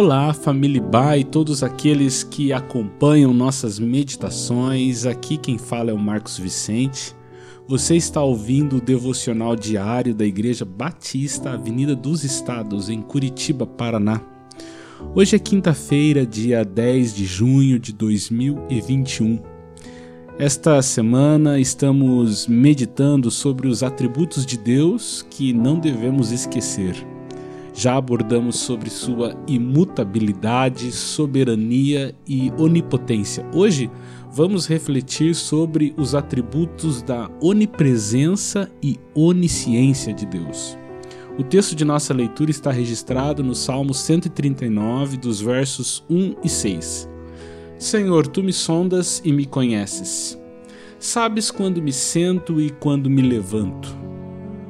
Olá, família Ba e todos aqueles que acompanham nossas meditações. Aqui quem fala é o Marcos Vicente. Você está ouvindo o devocional diário da Igreja Batista, Avenida dos Estados, em Curitiba, Paraná. Hoje é quinta-feira, dia 10 de junho de 2021. Esta semana estamos meditando sobre os atributos de Deus que não devemos esquecer. Já abordamos sobre sua imutabilidade, soberania e onipotência. Hoje vamos refletir sobre os atributos da onipresença e onisciência de Deus. O texto de nossa leitura está registrado no Salmo 139, dos versos 1 e 6. Senhor, tu me sondas e me conheces. Sabes quando me sento e quando me levanto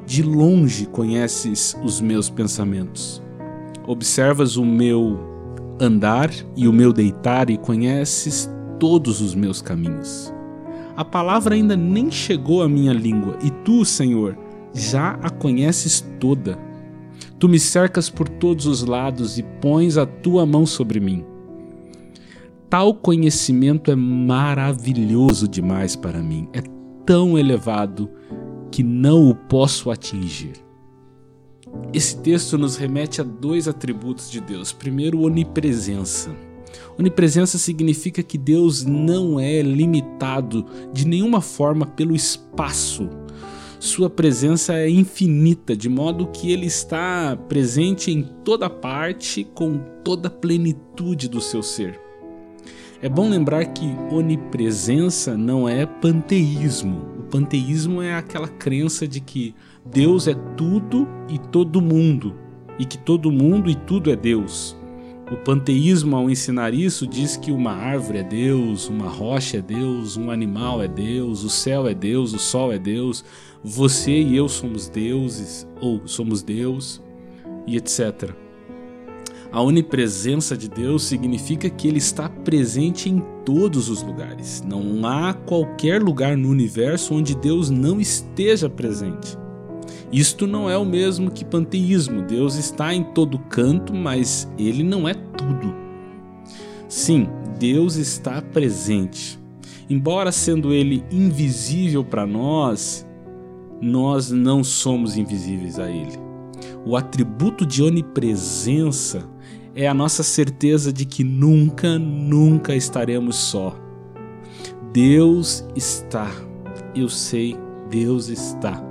de longe conheces os meus pensamentos. Observas o meu andar e o meu deitar e conheces todos os meus caminhos. A palavra ainda nem chegou à minha língua e tu, Senhor, já a conheces toda. Tu me cercas por todos os lados e pões a tua mão sobre mim. Tal conhecimento é maravilhoso demais para mim, é tão elevado que não o posso atingir. Esse texto nos remete a dois atributos de Deus. Primeiro, onipresença. Onipresença significa que Deus não é limitado de nenhuma forma pelo espaço. Sua presença é infinita, de modo que ele está presente em toda parte com toda a plenitude do seu ser. É bom lembrar que onipresença não é panteísmo. O panteísmo é aquela crença de que Deus é tudo e todo mundo, e que todo mundo e tudo é Deus. O panteísmo, ao ensinar isso, diz que uma árvore é Deus, uma rocha é Deus, um animal é Deus, o céu é Deus, o sol é Deus, você e eu somos deuses, ou somos Deus, e etc. A onipresença de Deus significa que Ele está presente em todos os lugares. Não há qualquer lugar no universo onde Deus não esteja presente. Isto não é o mesmo que panteísmo. Deus está em todo canto, mas Ele não é tudo. Sim, Deus está presente. Embora sendo Ele invisível para nós, nós não somos invisíveis a Ele. O atributo de onipresença é a nossa certeza de que nunca, nunca estaremos só. Deus está. Eu sei, Deus está,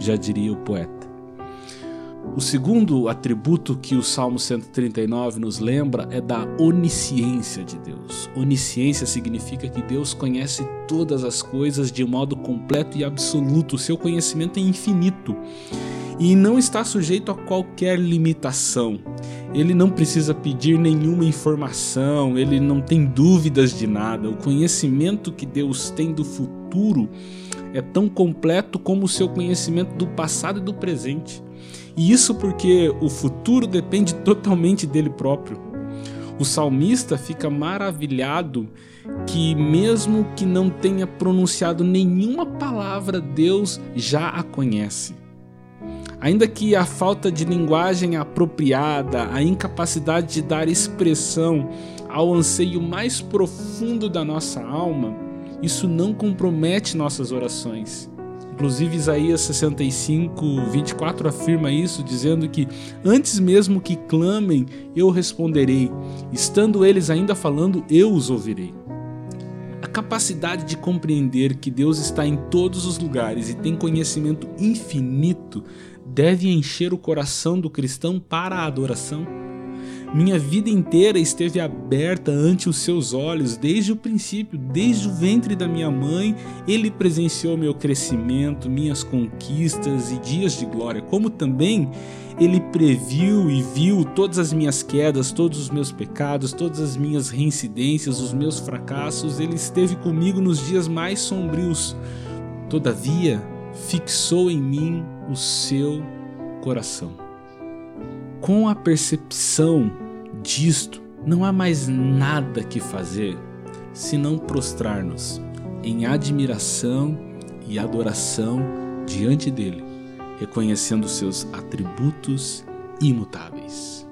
já diria o poeta. O segundo atributo que o Salmo 139 nos lembra é da onisciência de Deus. Onisciência significa que Deus conhece todas as coisas de modo completo e absoluto. O seu conhecimento é infinito e não está sujeito a qualquer limitação. Ele não precisa pedir nenhuma informação, ele não tem dúvidas de nada. O conhecimento que Deus tem do futuro é tão completo como o seu conhecimento do passado e do presente. E isso porque o futuro depende totalmente dele próprio. O salmista fica maravilhado que, mesmo que não tenha pronunciado nenhuma palavra, Deus já a conhece. Ainda que a falta de linguagem apropriada, a incapacidade de dar expressão ao anseio mais profundo da nossa alma, isso não compromete nossas orações. Inclusive, Isaías 65, 24 afirma isso, dizendo que antes mesmo que clamem, eu responderei, estando eles ainda falando, eu os ouvirei. Capacidade de compreender que Deus está em todos os lugares e tem conhecimento infinito deve encher o coração do cristão para a adoração. Minha vida inteira esteve aberta ante os seus olhos desde o princípio, desde o ventre da minha mãe. Ele presenciou meu crescimento, minhas conquistas e dias de glória, como também ele previu e viu todas as minhas quedas, todos os meus pecados, todas as minhas reincidências, os meus fracassos. Ele esteve comigo nos dias mais sombrios. Todavia, fixou em mim o seu coração. Com a percepção disto, não há mais nada que fazer senão prostrar-nos em admiração e adoração diante dele, reconhecendo seus atributos imutáveis.